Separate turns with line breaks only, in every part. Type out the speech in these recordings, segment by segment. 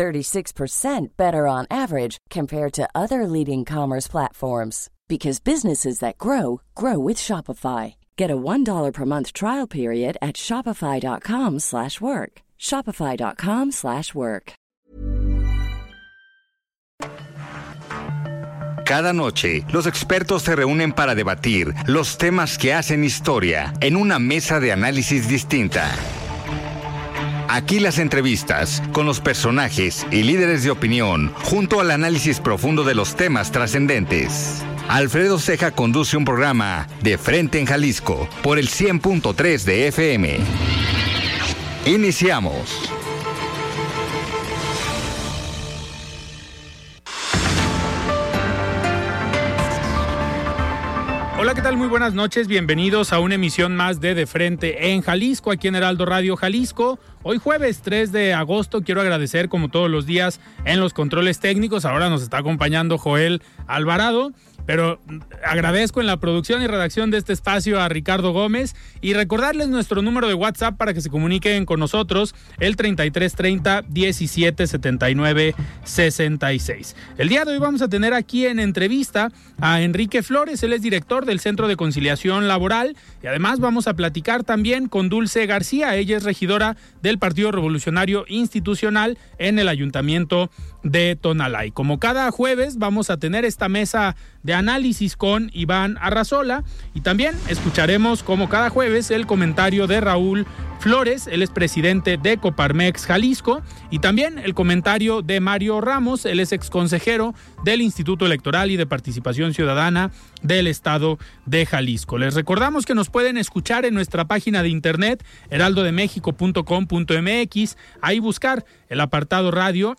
36% better on average compared to other leading commerce platforms because businesses that grow grow with Shopify. Get a $1 per month trial period at shopify.com/work. shopify.com/work.
Cada noche, los expertos se reúnen para debatir los temas que hacen historia en una mesa de análisis distinta. Aquí las entrevistas con los personajes y líderes de opinión, junto al análisis profundo de los temas trascendentes. Alfredo Ceja conduce un programa de Frente en Jalisco por el 100.3 de FM. Iniciamos.
Hola, ¿qué tal? Muy buenas noches. Bienvenidos a una emisión más de De Frente en Jalisco, aquí en Heraldo Radio Jalisco. Hoy jueves 3 de agosto quiero agradecer como todos los días en los controles técnicos. Ahora nos está acompañando Joel Alvarado. Pero agradezco en la producción y redacción de este espacio a Ricardo Gómez y recordarles nuestro número de WhatsApp para que se comuniquen con nosotros, el 3330 1779 66. El día de hoy vamos a tener aquí en entrevista a Enrique Flores, él es director del Centro de Conciliación Laboral y además vamos a platicar también con Dulce García, ella es regidora del Partido Revolucionario Institucional en el Ayuntamiento de Tonalá. como cada jueves vamos a tener esta mesa de análisis con Iván Arrazola. Y también escucharemos como cada jueves el comentario de Raúl Flores, él es presidente de Coparmex Jalisco. Y también el comentario de Mario Ramos, él es exconsejero del Instituto Electoral y de Participación Ciudadana del Estado de Jalisco. Les recordamos que nos pueden escuchar en nuestra página de internet heraldodemexico.com.mx, ahí buscar el apartado radio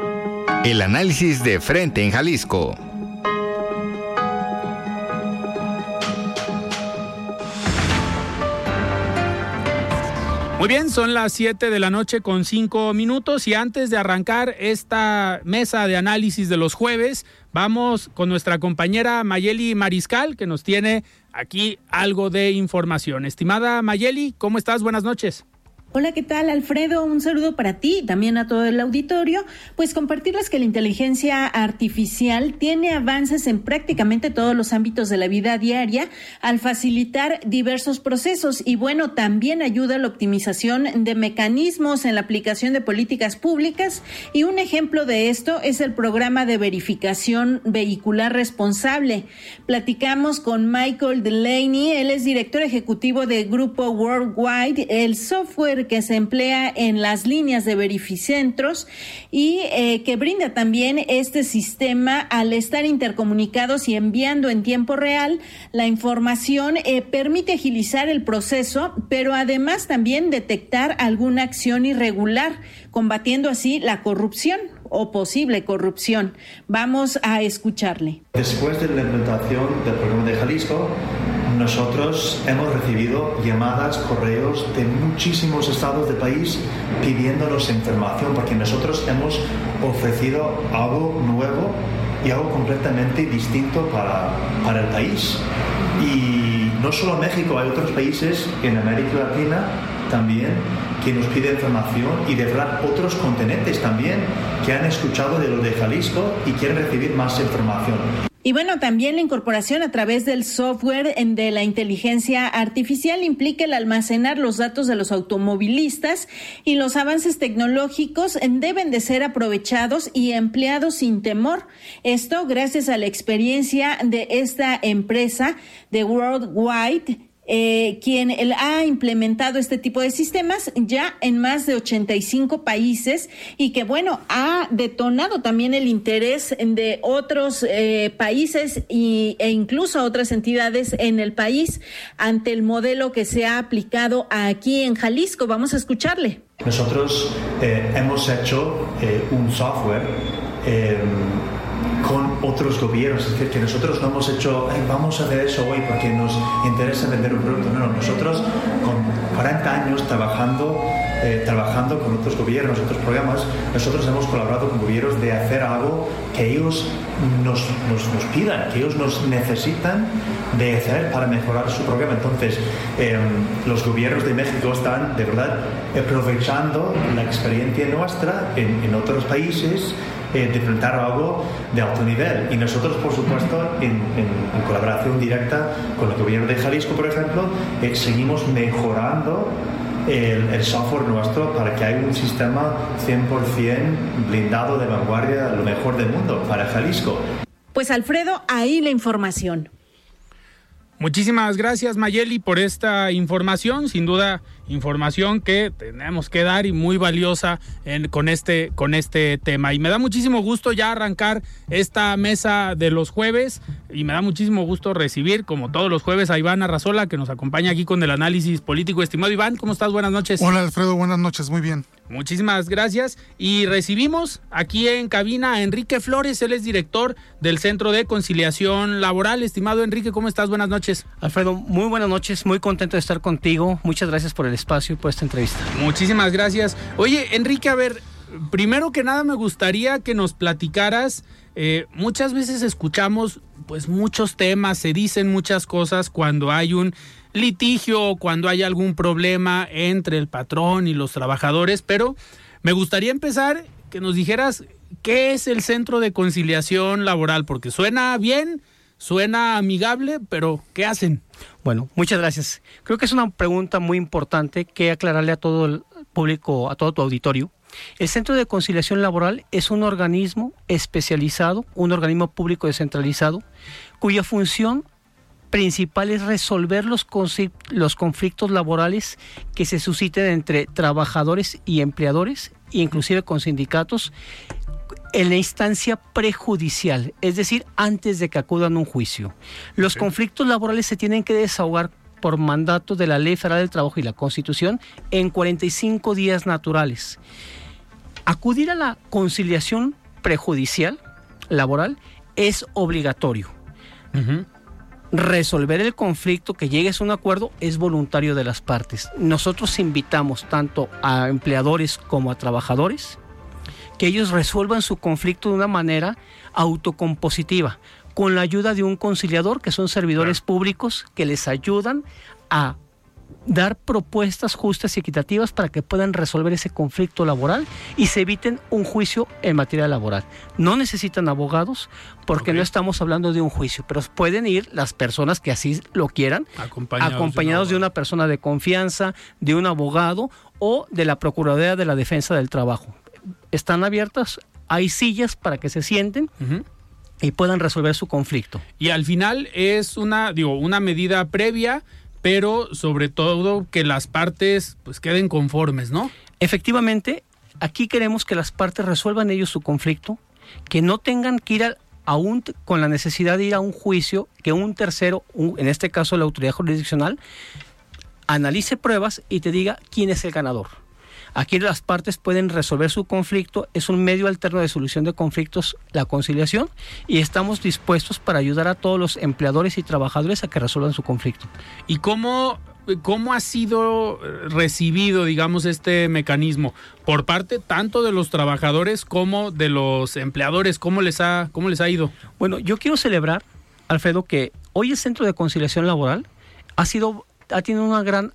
El análisis de frente en Jalisco.
Muy bien, son las 7 de la noche con 5 minutos y antes de arrancar esta mesa de análisis de los jueves, vamos con nuestra compañera Mayeli Mariscal que nos tiene aquí algo de información. Estimada Mayeli, ¿cómo estás? Buenas noches.
Hola, ¿qué tal, Alfredo? Un saludo para ti y también a todo el auditorio. Pues compartirles que la inteligencia artificial tiene avances en prácticamente todos los ámbitos de la vida diaria al facilitar diversos procesos y bueno, también ayuda a la optimización de mecanismos en la aplicación de políticas públicas y un ejemplo de esto es el programa de verificación vehicular responsable. Platicamos con Michael Delaney, él es director ejecutivo de Grupo Worldwide, el software que se emplea en las líneas de verificentros y eh, que brinda también este sistema al estar intercomunicados y enviando en tiempo real la información eh, permite agilizar el proceso, pero además también detectar alguna acción irregular, combatiendo así la corrupción o posible corrupción. Vamos a escucharle.
Después de la implementación del programa de Jalisco, nosotros hemos recibido llamadas, correos de muchísimos estados del país pidiéndonos información porque nosotros hemos ofrecido algo nuevo y algo completamente distinto para, para el país. Y no solo México, hay otros países en América Latina también que nos pide información y de verdad otros continentes también que han escuchado de lo de Jalisco y quieren recibir más información.
Y bueno, también la incorporación a través del software de la inteligencia artificial implica el almacenar los datos de los automovilistas y los avances tecnológicos deben de ser aprovechados y empleados sin temor. Esto gracias a la experiencia de esta empresa de Worldwide eh, quien ha implementado este tipo de sistemas ya en más de 85 países y que, bueno, ha detonado también el interés de otros eh, países y, e incluso otras entidades en el país ante el modelo que se ha aplicado aquí en Jalisco. Vamos a escucharle.
Nosotros eh, hemos hecho un software con otros gobiernos. Es decir, que nosotros no hemos hecho, vamos a hacer eso hoy porque nos interesa vender un producto. No, no, nosotros con 40 años trabajando, eh, trabajando con otros gobiernos, otros programas, nosotros hemos colaborado con gobiernos de hacer algo que ellos nos, nos, pidan, que ellos nos necesitan de hacer para mejorar su programa. Entonces, em, los gobiernos de México están de verdad aprovechando la experiencia nuestra en, en otros países eh, de enfrentar algo de alto nivel. Y nosotros, por supuesto, en, colaboración directa con el gobierno de Jalisco, por ejemplo, eh, seguimos mejorando el, software nuestro para que haya un sistema 100% blindado de vanguardia, lo mejor del mundo para Jalisco.
Pues Alfredo, ahí la información.
Muchísimas gracias Mayeli por esta información, sin duda información que tenemos que dar y muy valiosa con, este, con este tema. Y me da muchísimo gusto ya arrancar esta mesa de los jueves y me da muchísimo gusto recibir, como todos los jueves, a Iván Arrazola, que nos acompaña aquí con el análisis político. Estimado Iván, ¿cómo estás? Buenas noches.
Hola Alfredo, buenas noches, muy bien.
Muchísimas gracias. Y recibimos aquí en cabina a Enrique Flores, él es director del Centro de Conciliación Laboral. Estimado Enrique, ¿cómo estás? Buenas noches.
Alfredo, muy buenas noches, muy contento de estar contigo. Muchas gracias por el espacio y por esta entrevista.
Muchísimas gracias. Oye, Enrique, a ver, primero que nada me gustaría que nos platicaras. Eh, muchas veces escuchamos pues muchos temas, se dicen muchas cosas cuando hay un litigio o cuando hay algún problema entre el patrón y los trabajadores, pero me gustaría empezar que nos dijeras qué es el centro de conciliación laboral, porque suena bien, suena amigable, pero ¿qué hacen?
Bueno, muchas gracias. Creo que es una pregunta muy importante que aclararle a todo el público, a todo tu auditorio. El Centro de Conciliación Laboral es un organismo especializado, un organismo público descentralizado, cuya función principal es resolver los, los conflictos laborales que se susciten entre trabajadores y empleadores, inclusive con sindicatos, en la instancia prejudicial, es decir, antes de que acudan a un juicio. Los conflictos laborales se tienen que desahogar por mandato de la Ley Federal del Trabajo y la Constitución en 45 días naturales. Acudir a la conciliación prejudicial laboral es obligatorio. Resolver el conflicto, que llegues a un acuerdo, es voluntario de las partes. Nosotros invitamos tanto a empleadores como a trabajadores que ellos resuelvan su conflicto de una manera autocompositiva, con la ayuda de un conciliador, que son servidores públicos que les ayudan a dar propuestas justas y equitativas para que puedan resolver ese conflicto laboral y se eviten un juicio en materia laboral. No necesitan abogados porque no estamos hablando de un juicio, pero pueden ir las personas que así lo quieran, acompañados, de, una persona de confianza, de un abogado o de la Procuraduría de la Defensa del Trabajo están abiertas, hay sillas para que se sienten. Y puedan resolver su conflicto.
Y al final es una, digo, una medida previa, pero sobre todo que las partes pues queden conformes, ¿no?
Efectivamente, aquí queremos que las partes resuelvan ellos su conflicto, que no tengan que ir a, un, con la necesidad de ir a un juicio, que un tercero, en este caso la autoridad jurisdiccional, analice pruebas y te diga quién es el ganador. Aquí las partes pueden resolver su conflicto, es un medio alterno de solución de conflictos la conciliación y estamos dispuestos para ayudar a todos los empleadores y trabajadores a que resuelvan su conflicto.
¿Y cómo ¿Cómo ha sido recibido, digamos, este mecanismo por parte tanto de los trabajadores como de los empleadores? ¿Cómo les ha, cómo les ha ido?
Bueno, yo quiero celebrar, Alfredo, que hoy el Centro de Conciliación Laboral ha sido, ha tenido una gran,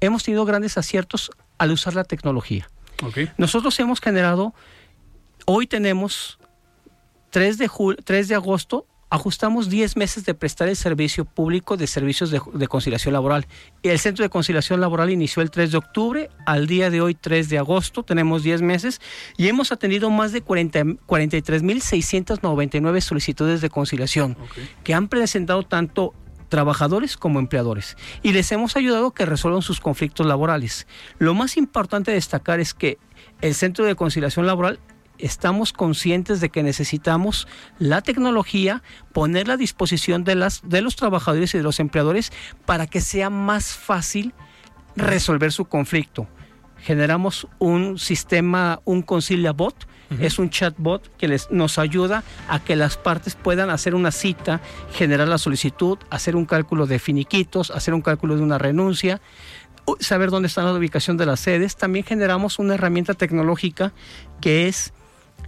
hemos tenido grandes aciertos al usar la tecnología. Nosotros hemos generado, hoy tenemos 3 de, 3 de agosto, ajustamos 10 meses de prestar el servicio público de servicios de, conciliación laboral. El Centro de Conciliación Laboral inició el 3 de octubre, al día de hoy 3 de agosto, tenemos 10 meses y hemos atendido más de 43.699 solicitudes de conciliación que han presentado tanto trabajadores como empleadores y les hemos ayudado a que resuelvan sus conflictos laborales. Lo más importante destacar es que el Centro de Conciliación Laboral estamos conscientes de que necesitamos la tecnología, ponerla a disposición de, las, de los trabajadores y de los empleadores para que sea más fácil resolver su conflicto. Generamos un sistema, un Concilia Bot, es un chatbot que les, nos ayuda a que las partes puedan hacer una cita, generar la solicitud, hacer un cálculo de finiquitos, hacer un cálculo de una renuncia, saber dónde está la ubicación de las sedes. También generamos una herramienta tecnológica que es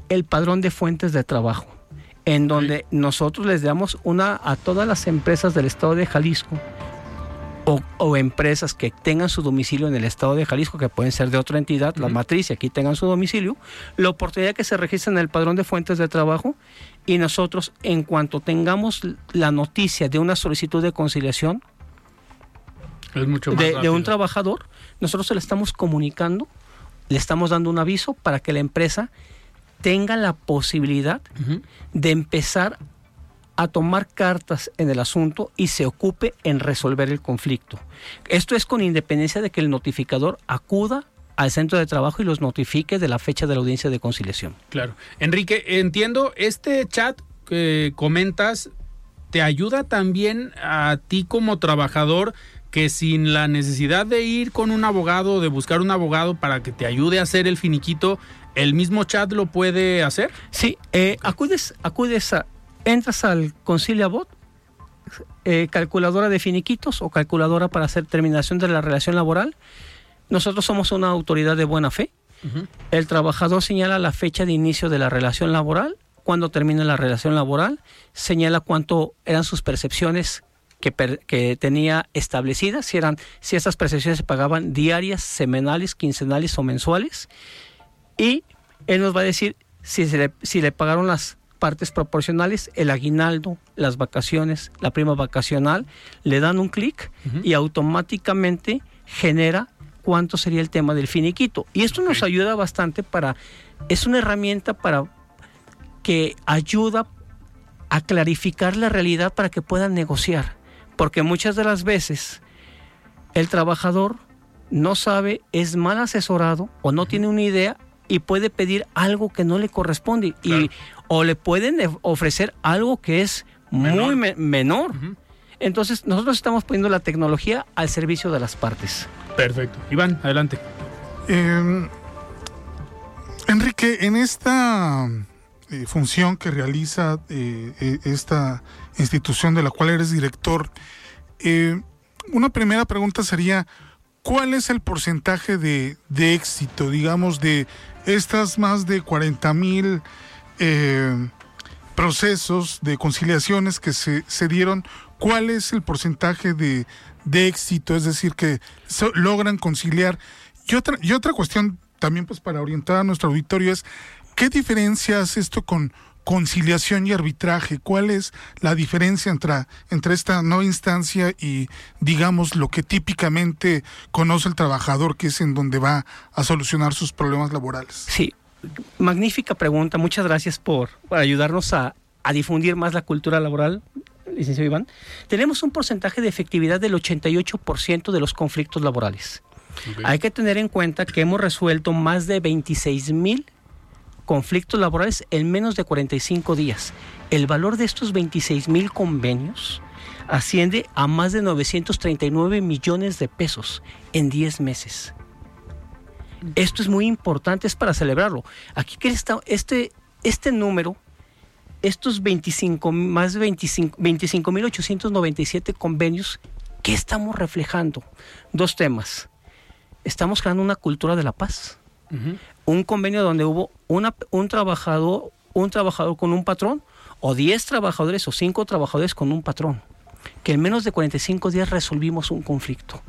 el padrón de fuentes de trabajo, en donde nosotros les damos una a todas las empresas del estado de Jalisco o, empresas que tengan su domicilio en el estado de Jalisco, que pueden ser de otra entidad, la matriz, y aquí tengan su domicilio, la oportunidad que se registren en el padrón de fuentes de trabajo y nosotros, en cuanto tengamos la noticia de una solicitud de conciliación de, de un trabajador, nosotros se le estamos comunicando, le estamos dando un aviso para que la empresa tenga la posibilidad de empezar a tomar cartas en el asunto y se ocupe en resolver el conflicto. Esto es con independencia de que el notificador acuda al centro de trabajo y los notifique de la fecha de la audiencia de conciliación.
Claro. Enrique, entiendo, este chat que comentas te ayuda también a ti como trabajador que sin la necesidad de ir con un abogado, de buscar un abogado para que te ayude a hacer el finiquito, ¿El mismo chat lo puede hacer?
Sí, eh, acudes, acudes a, entras al ConciliaBot, eh, calculadora de finiquitos o calculadora para hacer terminación de la relación laboral. Nosotros somos una autoridad de buena fe. El trabajador señala la fecha de inicio de la relación laboral, cuando termina la relación laboral, señala cuánto eran sus percepciones que, que, tenía establecidas, si eran, si esas percepciones se pagaban diarias, semanales, quincenales o mensuales, y él nos va a decir si, le, si le pagaron las partes proporcionales, el aguinaldo, las vacaciones, la prima vacacional, le dan un clic y automáticamente genera cuánto sería el tema del finiquito. Y esto nos ayuda bastante para, es una herramienta para que ayuda a clarificar la realidad para que puedan negociar. Porque muchas de las veces el trabajador no sabe, es mal asesorado o no tiene una idea y puede pedir algo que no le corresponde y o le pueden ofrecer algo que es muy menor. Entonces nosotros estamos poniendo la tecnología al servicio de las partes.
Perfecto. Iván, adelante.
Em, Enrique, en esta eh, función que realiza eh, eh, esta institución de la cual eres director, una primera pregunta sería, ¿cuál es el porcentaje de, de éxito, digamos, de estas más de 40 mil eh, procesos de conciliaciones que se, dieron, ¿cuál es el porcentaje de, éxito? Es decir, que logran conciliar. Y otra, y otra cuestión también pues para orientar a nuestro auditorio es, ¿qué diferencia hace esto con conciliación y arbitraje? ¿Cuál es la diferencia entre, entre esta nueva instancia y, digamos, lo que típicamente conoce el trabajador, que es en donde va a solucionar sus problemas laborales?
Sí, magnífica pregunta. Muchas gracias por, ayudarnos a, difundir más la cultura laboral, licenciado Iván. Tenemos un porcentaje de efectividad del 88% de los conflictos laborales. Hay que tener en cuenta que hemos resuelto más de 26 mil conflictos laborales en menos de 45 días. El valor de estos 26 mil convenios asciende a más de 939 millones de pesos en 10 meses. Esto es muy importante, es para celebrarlo. Aquí que este, este número, estos 25, más de 25.897 convenios, ¿qué estamos reflejando? Dos temas. Estamos creando una cultura de la paz un convenio donde hubo una, un trabajador, un trabajador con un patrón, o 10 trabajadores o 5 trabajadores con un patrón, que en menos de 45 días resolvimos un conflicto.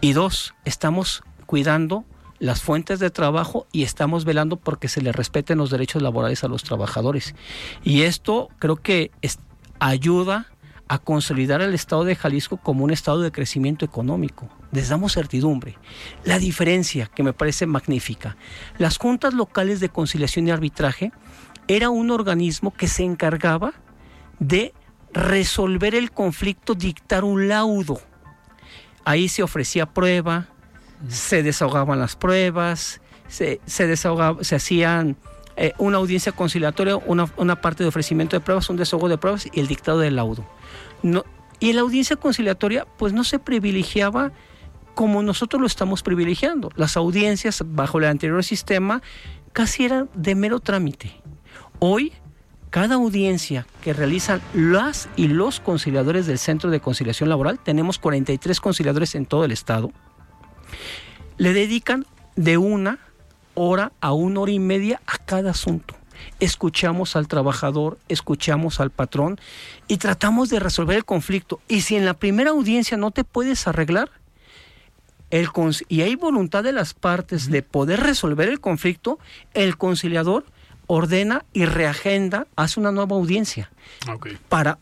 Y dos, estamos cuidando las fuentes de trabajo y estamos velando porque se le respeten los derechos laborales a los trabajadores. Y esto creo que ayuda a consolidar el Estado de Jalisco como un estado de crecimiento económico. Les damos certidumbre. La diferencia, que me parece magnífica, las juntas locales de conciliación y arbitraje era un organismo que se encargaba de resolver el conflicto, dictar un laudo. Ahí se ofrecía prueba, se desahogaban las pruebas, se, se, se hacían eh, una audiencia conciliatoria, una, una, parte de ofrecimiento de pruebas, un desahogo de pruebas y el dictado del laudo. No, y la audiencia conciliatoria, pues no se privilegiaba como nosotros lo estamos privilegiando. Las audiencias bajo el anterior sistema casi eran de mero trámite. Hoy, cada audiencia que realizan las y los conciliadores del Centro de Conciliación Laboral, tenemos 43 conciliadores en todo el estado, le dedican de una hora a una hora y media a cada asunto. Escuchamos al trabajador, escuchamos al patrón y tratamos de resolver el conflicto. Y si en la primera audiencia no te puedes arreglar, el y hay voluntad de las partes de poder resolver el conflicto, el conciliador ordena y reagenda, hace una nueva audiencia. Para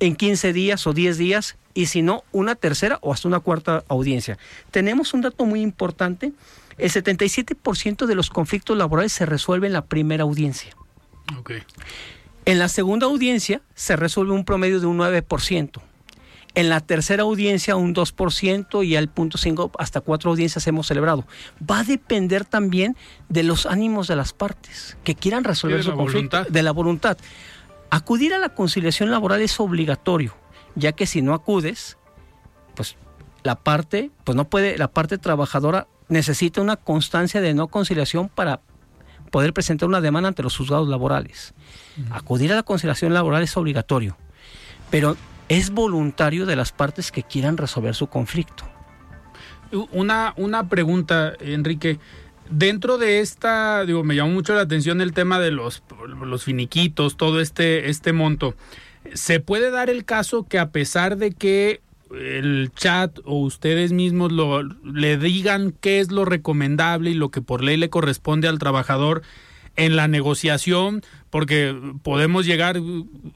en 15 días o 10 días y si no, una tercera o hasta una cuarta audiencia. Tenemos un dato muy importante, el 77% de los conflictos laborales se resuelve en la primera audiencia. En la segunda audiencia se resuelve un promedio de un 9%. En la tercera audiencia un 2% y al punto 5 hasta cuatro audiencias hemos celebrado. Va a depender también de los ánimos de las partes que quieran resolver su conflicto, de la voluntad. Acudir a la conciliación laboral es obligatorio ya que si no acudes, pues la parte, pues no puede, la parte trabajadora necesita una constancia de no conciliación para poder presentar una demanda ante los juzgados laborales. Acudir a la conciliación laboral es obligatorio, pero es voluntario de las partes que quieran resolver su conflicto.
Una, una pregunta, Enrique. Dentro de esta, digo, me llamó mucho la atención el tema de los, los finiquitos, todo este, este monto. ¿Se puede dar el caso que a pesar de que el chat o ustedes mismos lo, le digan qué es lo recomendable y lo que por ley le corresponde al trabajador en la negociación, porque podemos llegar,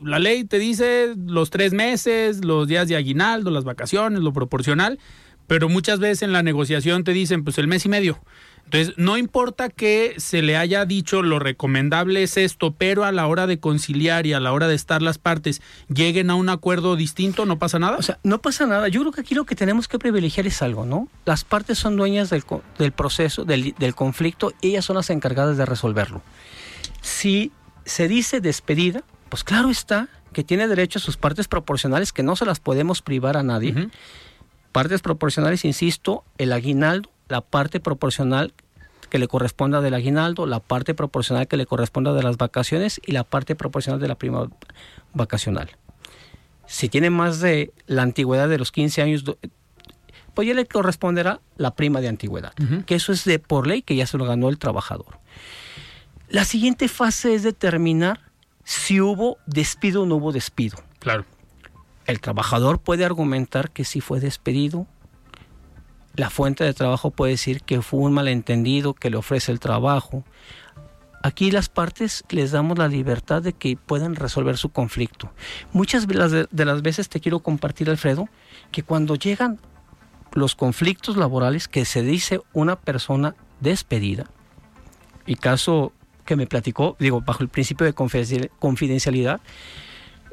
la ley te dice los tres meses, los días de aguinaldo, las vacaciones, lo proporcional, pero muchas veces en la negociación te dicen pues el mes y medio. Entonces, no importa que se le haya dicho lo recomendable es esto, pero a la hora de conciliar y a la hora de estar las partes lleguen a un acuerdo distinto, ¿no pasa nada?
O sea, no pasa nada. Yo creo que aquí lo que tenemos que privilegiar es algo, ¿no? Las partes son dueñas del, del proceso, del, del conflicto, y ellas son las encargadas de resolverlo. Si se dice despedida, pues claro está que tiene derecho a sus partes proporcionales que no se las podemos privar a nadie. Partes proporcionales, insisto, el aguinaldo la parte proporcional que le corresponda del aguinaldo, la parte proporcional que le corresponda de las vacaciones y la parte proporcional de la prima vacacional. Si tiene más de la antigüedad de los 15 años, pues ya le corresponderá la prima de antigüedad, que eso es de por ley que ya se lo ganó el trabajador. La siguiente fase es determinar si hubo despido o no hubo despido.
Claro.
El trabajador puede argumentar que sí fue despedido, la fuente de trabajo puede decir que fue un malentendido que le ofrece el trabajo. Aquí las partes les damos la libertad de que puedan resolver su conflicto. Muchas de las veces te quiero compartir, Alfredo, que cuando llegan los conflictos laborales que se dice una persona despedida, y caso que me platicó, digo, bajo el principio de confidencialidad,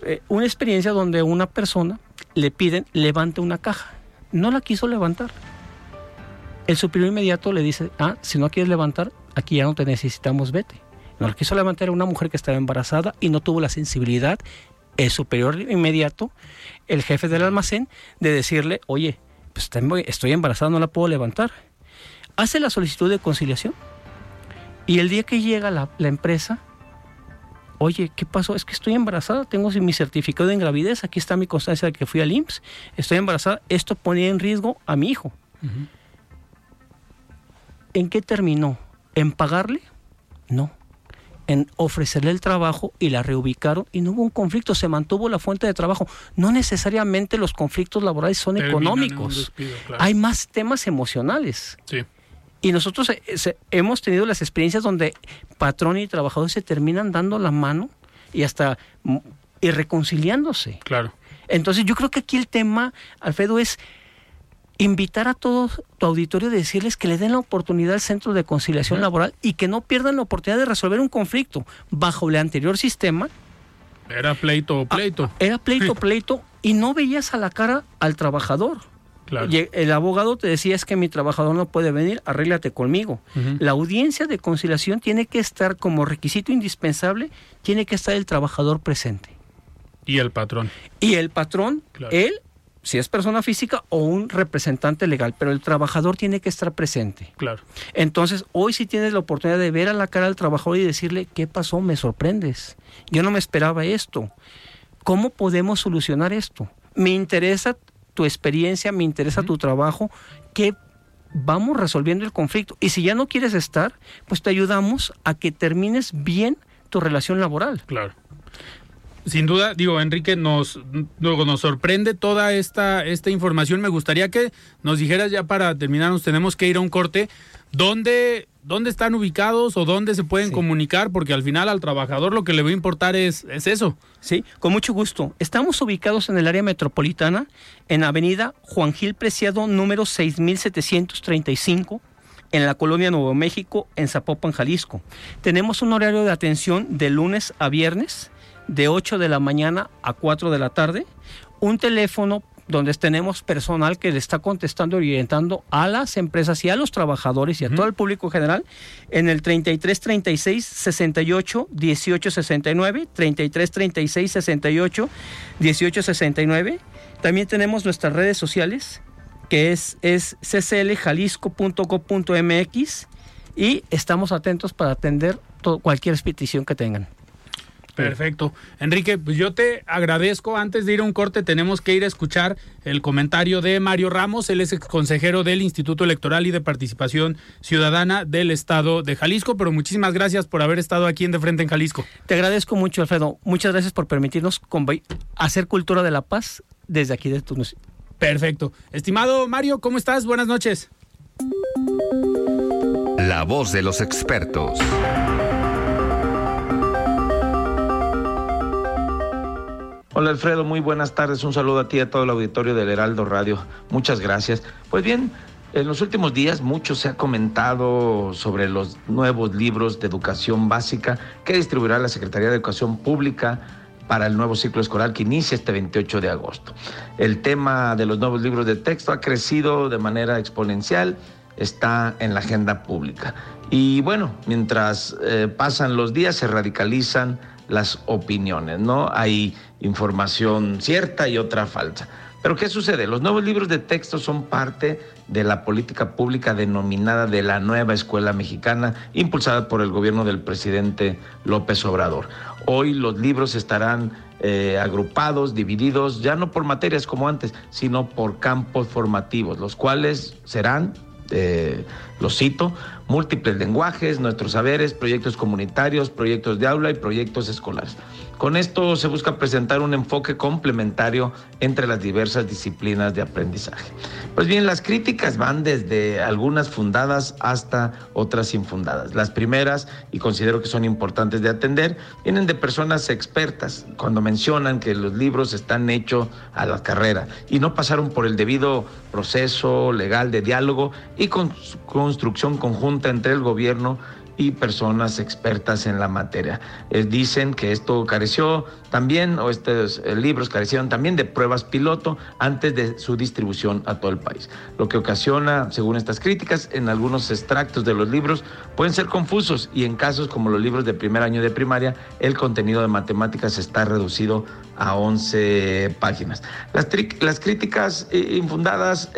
eh, una experiencia donde una persona le piden levante una caja. No la quiso levantar el superior inmediato le dice, ah, si no quieres levantar, aquí ya no te necesitamos, vete. No quiso levantar una mujer que estaba embarazada y no tuvo la sensibilidad, el superior inmediato, el jefe del almacén, de decirle, oye, pues estoy embarazada, no la puedo levantar. Hace la solicitud de conciliación y el día que llega la, la empresa, oye, ¿qué pasó? Es que estoy embarazada, tengo mi certificado de ingravidez, aquí está mi constancia de que fui al IMSS, estoy embarazada, esto ponía en riesgo a mi hijo. ¿En qué terminó? ¿En pagarle? No. En ofrecerle el trabajo y la reubicaron y no hubo un conflicto, se mantuvo la fuente de trabajo. No necesariamente los conflictos laborales son económicos. Hay más temas emocionales.
Sí.
Y nosotros eh, hemos tenido las experiencias donde patrón y trabajador se terminan dando la mano y hasta mm, y reconciliándose.
Claro.
Entonces yo creo que aquí el tema, Alfredo, es invitar a todo tu auditorio de decirles que le den la oportunidad al centro de conciliación laboral y que no pierdan la oportunidad de resolver un conflicto bajo el anterior sistema.
Era pleito o pleito.
Ah, era pleito pleito y no veías a la cara al trabajador. Claro. el abogado te decía es que mi trabajador no puede venir, arréglate conmigo. La audiencia de conciliación tiene que estar como requisito indispensable, tiene que estar el trabajador presente.
Y el patrón.
Y el patrón, él si es persona física o un representante legal, pero el trabajador tiene que estar presente.
Claro.
Entonces, hoy sí tienes la oportunidad de ver a la cara al trabajador y decirle, ¿qué pasó? Me sorprendes. Yo no me esperaba esto. ¿Cómo podemos solucionar esto? Me interesa tu experiencia, me interesa tu trabajo, ¿qué vamos resolviendo el conflicto? Y si ya no quieres estar, pues te ayudamos a que termines bien tu relación laboral.
Claro sin duda, digo, Enrique, nos, nos sorprende toda esta, esta información. Me gustaría que nos dijeras ya para terminar, nos tenemos que ir a un corte. ¿Dónde, dónde están ubicados o dónde se pueden comunicar? Porque al final al trabajador lo que le va a importar es, es eso.
Sí, con mucho gusto. Estamos ubicados en el área metropolitana, en Avenida Juan Gil Preciado, número 6735 en la colonia Nuevo México, en Zapopan, Jalisco. Tenemos un horario de atención de lunes a viernes de 8 de la mañana a 4 de la tarde, un teléfono donde tenemos personal que le está contestando y orientando a las empresas y a los trabajadores y a todo el público general en el 33 36 68 18 69 33 36 68 18 69 también tenemos nuestras redes sociales que es, es ccljalisco.co.mx y estamos atentos para atender cualquier petición que tengan.
Perfecto. Enrique, pues yo te agradezco. Antes de ir a un corte, tenemos que ir a escuchar el comentario de Mario Ramos. Él es ex consejero del Instituto Electoral y de Participación Ciudadana del Estado de Jalisco. Pero muchísimas gracias por haber estado aquí en De Frente en Jalisco.
Te agradezco mucho, Alfredo. Muchas gracias por permitirnos hacer cultura de la paz desde aquí de Tunis.
Perfecto. Estimado Mario, ¿cómo estás? Buenas noches.
La voz de los expertos.
Hola Alfredo, muy buenas tardes. Un saludo a ti y a todo el auditorio del Heraldo Radio. Muchas gracias. Pues bien, en los últimos días mucho se ha comentado sobre los nuevos libros de educación básica que distribuirá la Secretaría de Educación Pública para el nuevo ciclo escolar que inicia este 28 de agosto. El tema de los nuevos libros de texto ha crecido de manera exponencial, está en la agenda pública. Y bueno, mientras eh, pasan los días se radicalizan las opiniones, ¿no? Hay información cierta y otra falsa. Pero ¿qué sucede? Los nuevos libros de texto son parte de la política pública denominada de la nueva escuela mexicana, impulsada por el gobierno del presidente López Obrador. Hoy los libros estarán eh, agrupados, divididos, ya no por materias como antes, sino por campos formativos, los cuales serán eh, lo cito, múltiples lenguajes, nuestros saberes, proyectos comunitarios, proyectos de aula y proyectos escolares. Con esto se busca presentar un enfoque complementario entre las diversas disciplinas de aprendizaje. Pues bien, las críticas van desde algunas fundadas hasta otras infundadas. Las primeras, y considero que son importantes de atender, vienen de personas expertas cuando mencionan que los libros están hechos a la carrera y no pasaron por el debido proceso legal de diálogo y construcción conjunta entre el gobierno y personas expertas en la materia. Eh, dicen que esto careció también, o estos eh, libros carecieron también de pruebas piloto antes de su distribución a todo el país, lo que ocasiona, según estas críticas, en algunos extractos de los libros pueden ser confusos y en casos como los libros de primer año de primaria, el contenido de matemáticas está reducido a 11 páginas. Las, las críticas eh, infundadas,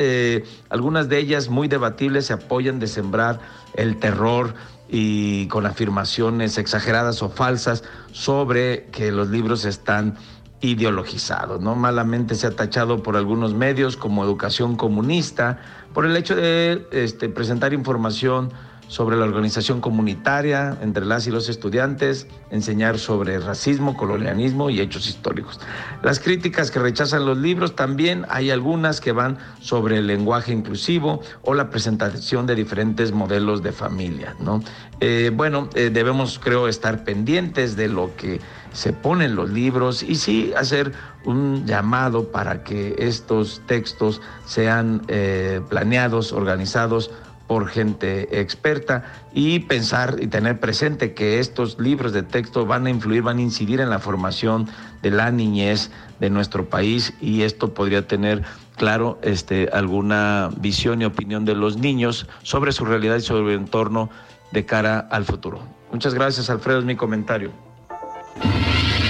algunas de ellas muy debatibles, se apoyan de sembrar el terror, y con afirmaciones exageradas o falsas sobre que los libros están ideologizados, ¿no? Malamente se ha tachado por algunos medios como educación comunista por el hecho de este, presentar información sobre la organización comunitaria entre las y los estudiantes, enseñar sobre racismo, colonialismo y hechos históricos. Las críticas que rechazan los libros también hay algunas que van sobre el lenguaje inclusivo o la presentación de diferentes modelos de familia. ¿no? Eh, bueno, eh, debemos creo estar pendientes de lo que se pone en los libros y sí hacer un llamado para que estos textos sean eh, planeados, organizados por gente experta y pensar y tener presente que estos libros de texto van a influir, van a incidir en la formación de la niñez de nuestro país y esto podría tener claro este alguna visión y opinión de los niños sobre su realidad y sobre el entorno de cara al futuro. Muchas gracias, Alfredo, es mi comentario.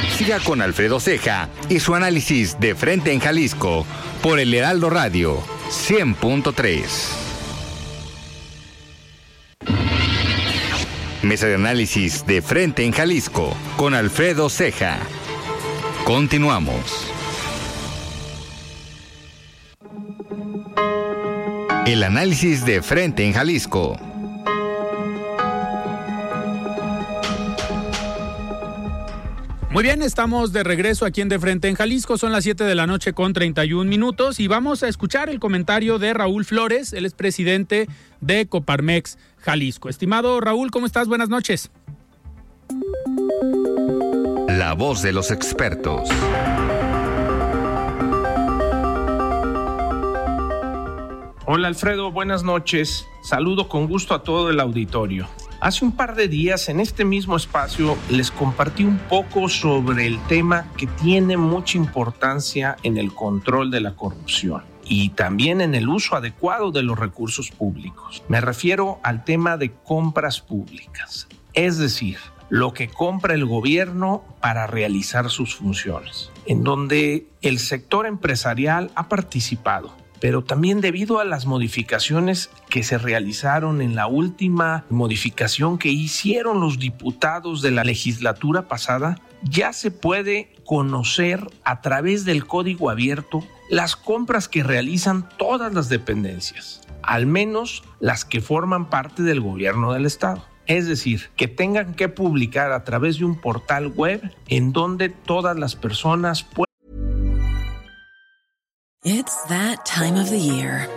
Siga con Alfredo Ceja y su análisis de frente en Jalisco por el Heraldo Radio 100.3. Mesa de análisis de frente en Jalisco con Alfredo Ceja. Continuamos. El análisis de frente en Jalisco.
Muy bien, estamos de regreso aquí en De Frente en Jalisco. Son las 7 de la noche con 31 minutos y vamos a escuchar el comentario de Raúl Flores, él es presidente de Coparmex Jalisco. Estimado Raúl, ¿cómo estás? Buenas noches.
La voz de los expertos.
Hola Alfredo, buenas noches. Saludo con gusto a todo el auditorio. Hace un par de días en este mismo espacio les compartí un poco sobre el tema que tiene mucha importancia en el control de la corrupción y también en el uso adecuado de los recursos públicos. Me refiero al tema de compras públicas, es decir, lo que compra el gobierno para realizar sus funciones, en donde el sector empresarial ha participado pero también debido a las modificaciones que se realizaron en la última modificación que hicieron los diputados de la legislatura pasada, ya se puede conocer a través del código abierto las compras que realizan todas las dependencias, al menos las que forman parte del gobierno del estado. Es decir, que tengan que publicar a través de un portal web en donde todas las personas puedan
It's that time of the year.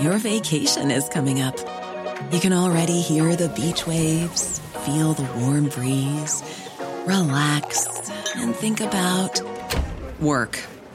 Your vacation is coming up. You can already hear the beach waves, feel the warm breeze, relax, and think about work.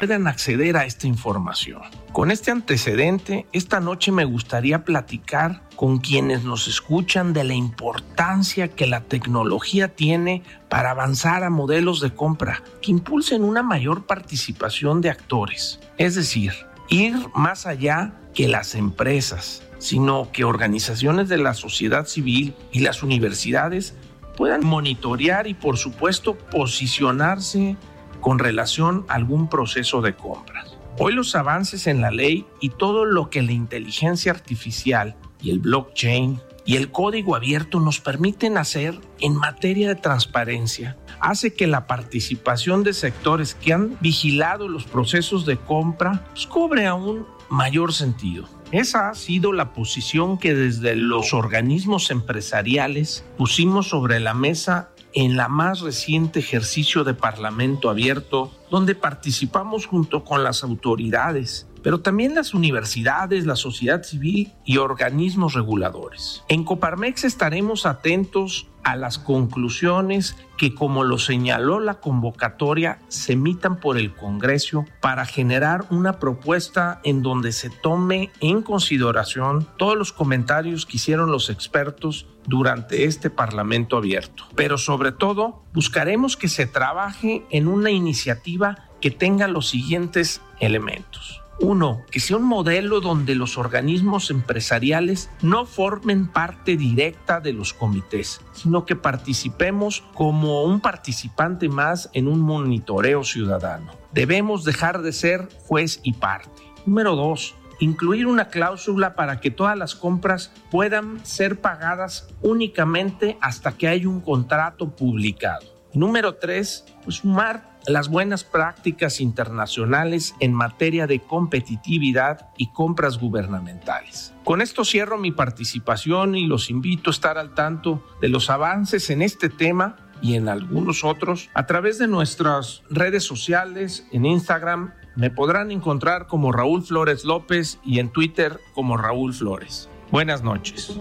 Puedan acceder a esta información. Con este antecedente, esta noche me gustaría platicar con quienes nos escuchan de la importancia que la tecnología tiene para avanzar a modelos de compra que impulsen una mayor participación de actores. Es decir, ir más allá que las empresas, sino que organizaciones de la sociedad civil y las universidades puedan monitorear y por supuesto posicionarse con relación a algún proceso de compras. Hoy los avances en la ley y todo lo que la inteligencia artificial y el blockchain y el código abierto nos permiten hacer en materia de transparencia hace que la participación de sectores que han vigilado los procesos de compra pues, cobre aún mayor sentido. Esa ha sido la posición que desde los organismos empresariales pusimos sobre la mesa en la más reciente ejercicio de Parlamento abierto, donde participamos junto con las autoridades pero también las universidades, la sociedad civil y organismos reguladores. En Coparmex estaremos atentos a las conclusiones que, como lo señaló la convocatoria, se emitan por el Congreso para generar una propuesta en donde se tome en consideración todos los comentarios que hicieron los expertos durante este Parlamento abierto. Pero sobre todo, buscaremos que se trabaje en una iniciativa que tenga los siguientes elementos. Uno, que sea un modelo donde los organismos empresariales no formen parte directa de los comités, sino que participemos como un participante más en un monitoreo ciudadano. Debemos dejar de ser juez y parte. Número dos, incluir una cláusula para que todas las compras puedan ser pagadas únicamente hasta que haya un contrato publicado. Número tres, pues sumar las buenas prácticas internacionales en materia de competitividad y compras gubernamentales. Con esto cierro mi participación y los invito a estar al tanto de los avances en este tema y en algunos otros a través de nuestras redes sociales en Instagram. Me podrán encontrar como Raúl Flores López y en Twitter como Raúl Flores. Buenas noches.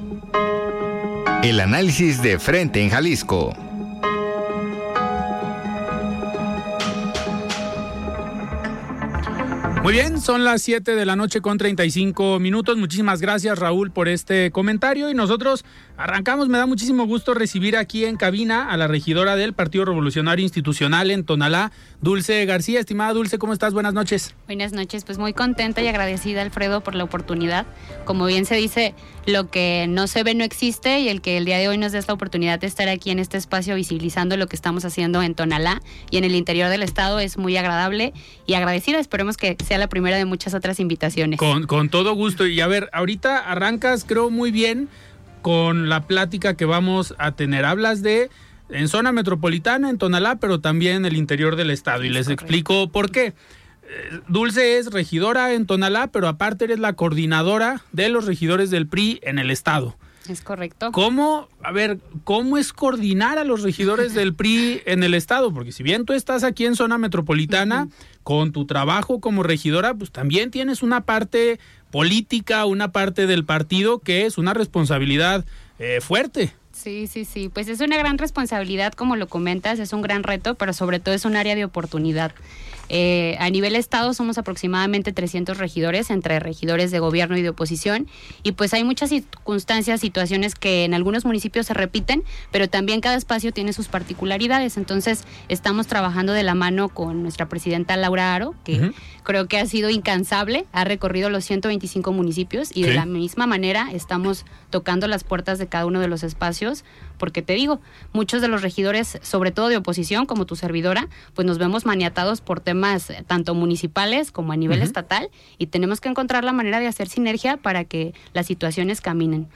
El análisis de frente en Jalisco.
Muy bien, son las 7 de la noche con 35 minutos. Muchísimas gracias Raúl por este comentario y nosotros arrancamos. Me da muchísimo gusto recibir aquí en cabina a la regidora del Partido Revolucionario Institucional en Tonalá, Dulce García. Estimada Dulce, ¿cómo estás? Buenas noches.
Buenas noches, pues muy contenta y agradecida Alfredo por la oportunidad. Como bien se dice, lo que no se ve no existe y el que el día de hoy nos dé esta oportunidad de estar aquí en este espacio visibilizando lo que estamos haciendo en Tonalá y en el interior del estado es muy agradable y agradecida. Esperemos que sea la primera de muchas otras invitaciones.
Con, con todo gusto. Y a ver, ahorita arrancas, creo, muy bien con la plática que vamos a tener. Hablas de en zona metropolitana, en Tonalá, pero también en el interior del estado. y les explico por qué. Dulce es regidora en Tonalá, pero aparte eres la coordinadora de los regidores del PRI en el estado.
Es correcto.
¿Cómo, a ver, cómo es coordinar a los regidores del PRI en el estado? Porque si bien tú estás aquí en zona metropolitana, con tu trabajo como regidora, pues también tienes una parte política, una parte del partido que es una responsabilidad eh, fuerte.
Sí, sí, sí. Pues es una gran responsabilidad, como lo comentas, es un gran reto, pero sobre todo es un área de oportunidad. Eh, a nivel estado somos aproximadamente 300 regidores, entre regidores de gobierno y de oposición, y pues hay muchas circunstancias, situaciones que en algunos municipios se repiten, pero también cada espacio tiene sus particularidades. Entonces estamos trabajando de la mano con nuestra presidenta Laura Aro, que creo que ha sido incansable, ha recorrido los 125 municipios y de la misma manera estamos tocando las puertas de cada uno de los espacios porque te digo, muchos de los regidores, sobre todo de oposición, como tu servidora, pues nos vemos maniatados por temas eh, tanto municipales como a nivel estatal y tenemos que encontrar la manera de hacer sinergia para que las situaciones caminen.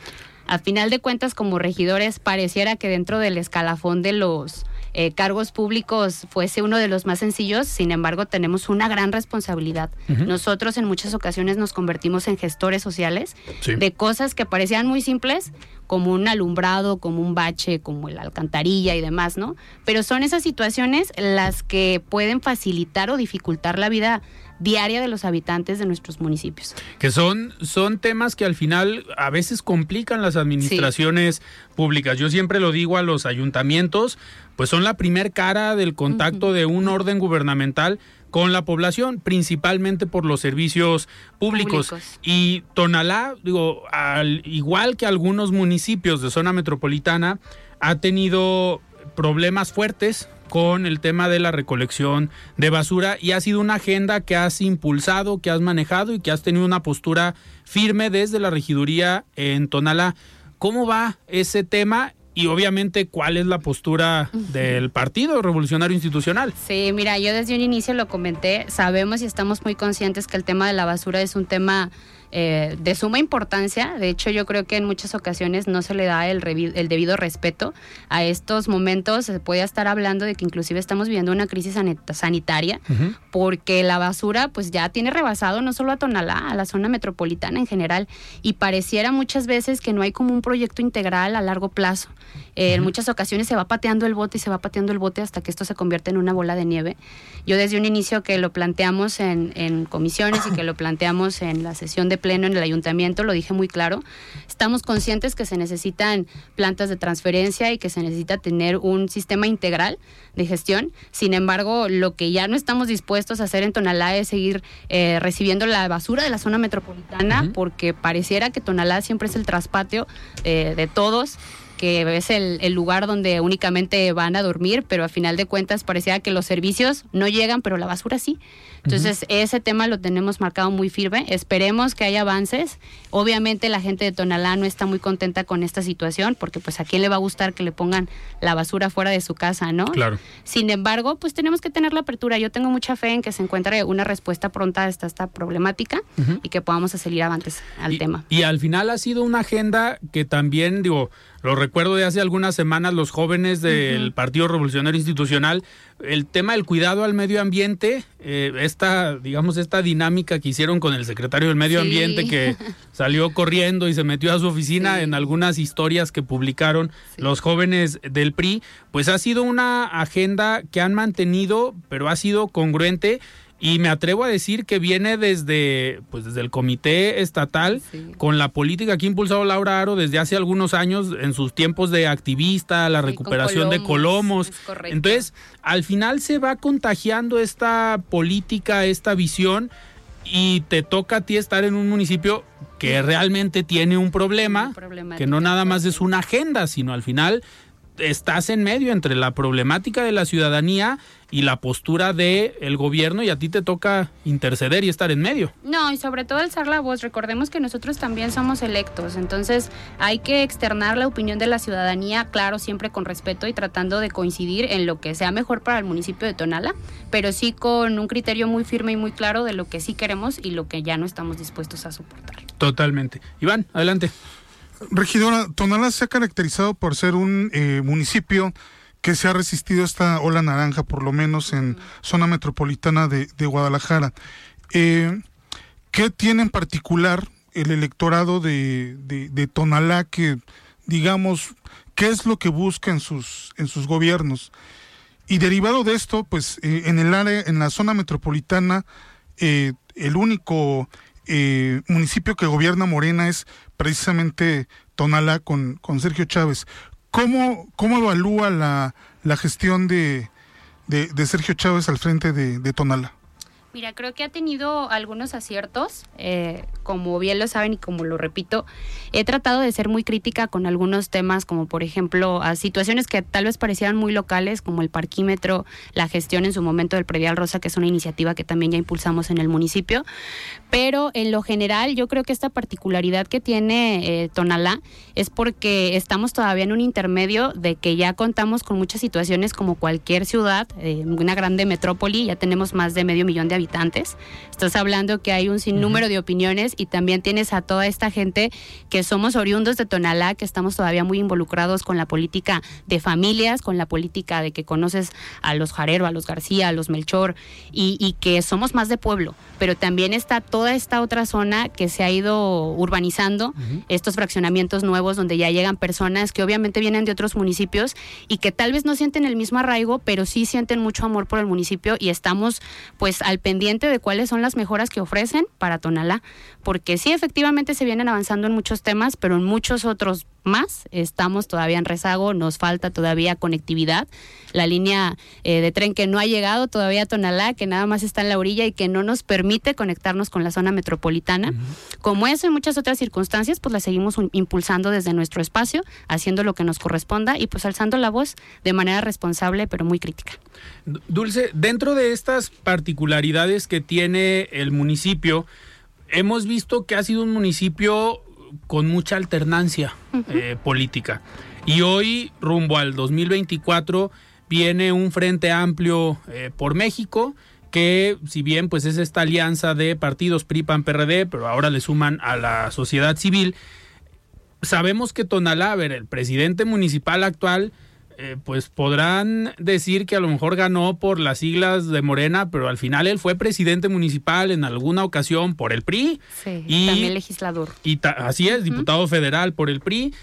A final de cuentas, como regidores, pareciera que dentro del escalafón de los eh, cargos públicos fuese uno de los más sencillos, sin embargo tenemos una gran responsabilidad. Nosotros en muchas ocasiones nos convertimos en gestores sociales de cosas que parecían muy simples, como un alumbrado, como un bache, como la alcantarilla y demás, ¿no? Pero son esas situaciones las que pueden facilitar o dificultar la vida diaria de los habitantes de nuestros municipios.
Que son, son temas que al final a veces complican las administraciones públicas. Yo siempre lo digo a los ayuntamientos, pues son la primer cara del contacto de un orden gubernamental con la población, principalmente por los servicios públicos. Y Tonalá, digo, al igual que algunos municipios de zona metropolitana, ha tenido problemas fuertes con el tema de la recolección de basura y ha sido una agenda que has impulsado, que has manejado y que has tenido una postura firme desde la regiduría en Tonalá. ¿Cómo va ese tema y obviamente cuál es la postura del Partido Revolucionario Institucional.
Sí, mira, yo desde un inicio lo comenté, sabemos y estamos muy conscientes que el tema de la basura es un tema eh, de suma importancia. De hecho, yo creo que en muchas ocasiones no se le da el, el, debido respeto a estos momentos. Se puede estar hablando de que inclusive estamos viviendo una crisis sanitaria porque la basura pues ya tiene rebasado no solo a Tonalá, a la zona metropolitana en general y pareciera muchas veces que no hay como un proyecto integral a largo plazo. Eh, en muchas ocasiones se va pateando el bote y se va pateando el bote hasta que esto se convierte en una bola de nieve. Yo desde un inicio que lo planteamos en, en comisiones y que lo planteamos en la sesión de pleno en el ayuntamiento, lo dije muy claro, estamos conscientes que se necesitan plantas de transferencia y que se necesita tener un sistema integral de gestión. Sin embargo, lo que ya no estamos dispuestos a hacer en Tonalá es seguir eh, recibiendo la basura de la zona metropolitana, porque pareciera que Tonalá siempre es el traspatio eh, de todos que es el, el, lugar donde únicamente van a dormir, pero a final de cuentas parecía que los servicios no llegan, pero la basura sí. Entonces, ese tema lo tenemos marcado muy firme. Esperemos que haya avances. Obviamente la gente de Tonalá no está muy contenta con esta situación, porque pues a quién le va a gustar que le pongan la basura fuera de su casa, ¿no?
Claro.
Sin embargo, pues tenemos que tener la apertura. Yo tengo mucha fe en que se encuentre una respuesta pronta a esta, esta problemática y que podamos salir avantes al tema.
Y al final ha sido una agenda que también, digo, lo recuerdo de hace algunas semanas, los jóvenes del Partido Revolucionario Institucional, el tema del cuidado al medio ambiente, eh, esta, digamos, esta dinámica que hicieron con el secretario del Medio Ambiente que salió corriendo y se metió a su oficina en algunas historias que publicaron los jóvenes del PRI, pues ha sido una agenda que han mantenido, pero ha sido congruente y me atrevo a decir que viene desde, pues desde el comité estatal con la política que ha impulsado Laura Aro desde hace algunos años en sus tiempos de activista, la recuperación de Colomos. Entonces, al final se va contagiando esta política, esta visión y te toca a ti estar en un municipio que realmente tiene un problema, que no nada más es una agenda, sino al final estás en medio entre la problemática de la ciudadanía y la postura del el gobierno y a ti te toca interceder y estar en medio.
No, y sobre todo alzar la voz. Recordemos que nosotros también somos electos, entonces hay que externar la opinión de la ciudadanía, claro, siempre con respeto y tratando de coincidir en lo que sea mejor para el municipio de Tonala, pero sí con un criterio muy firme y muy claro de lo que sí queremos y lo que ya no estamos dispuestos a soportar.
Totalmente. Iván, adelante.
Regidora, Tonala se ha caracterizado por ser un eh, municipio que se ha resistido a esta ola naranja, por lo menos en zona metropolitana de, Guadalajara. Eh, ¿Qué tiene en particular el electorado de, de, Tonalá que, digamos, qué es lo que busca en sus, en sus gobiernos? Y derivado de esto, pues eh, en el área, en la zona metropolitana, el único municipio que gobierna Morena es precisamente Tonalá con, con Sergio Chávez. ¿Cómo, cómo evalúa la, la gestión de, de, Sergio Chávez al frente de, de?
Mira, creo que ha tenido algunos aciertos, eh, como bien lo saben y como lo repito, he tratado de ser muy crítica con algunos temas, como por ejemplo a situaciones que tal vez parecieran muy locales, como el parquímetro, la gestión en su momento del Predial Rosa, que es una iniciativa que también ya impulsamos en el municipio, pero en lo general yo creo que esta particularidad que tiene eh, Tonalá es porque estamos todavía en un intermedio de que ya contamos con muchas situaciones como cualquier ciudad, eh, una grande metrópoli, ya tenemos más de medio millón de habitantes. Estás hablando que hay un sinnúmero de opiniones y también tienes a toda esta gente que somos oriundos de Tonalá, que estamos todavía muy involucrados con la política de familias, con la política de que conoces a los Jarero, a los García, a los Melchor y, que somos más de pueblo. Pero también está toda esta otra zona que se ha ido urbanizando, estos fraccionamientos nuevos donde ya llegan personas que obviamente vienen de otros municipios y que tal vez no sienten el mismo arraigo, pero sí sienten mucho amor por el municipio y estamos pues al pendiente de cuáles son las mejoras que ofrecen para Tonalá, porque sí, efectivamente se vienen avanzando en muchos temas, pero en muchos otros más estamos todavía en rezago, nos falta todavía conectividad. La línea eh, de tren que no ha llegado todavía a Tonalá, que nada más está en la orilla y que no nos permite conectarnos con la zona metropolitana. Como eso y muchas otras circunstancias, pues la seguimos impulsando desde nuestro espacio, haciendo lo que nos corresponda y pues alzando la voz de manera responsable, pero muy crítica.
Dulce, dentro de estas particularidades que tiene el municipio, hemos visto que ha sido un municipio con mucha alternancia eh, política. Y hoy, rumbo al 2024, viene un frente amplio eh, por México que si bien pues es esta alianza de partidos PRI, PAN, PRD, pero ahora le suman a la sociedad civil, sabemos que Tonalá, a ver, el presidente municipal actual, eh, pues podrán decir que a lo mejor ganó por las siglas de Morena, pero al final él fue presidente municipal en alguna ocasión por el PRI.
Sí, y también legislador.
Y así es, diputado federal por el PRI.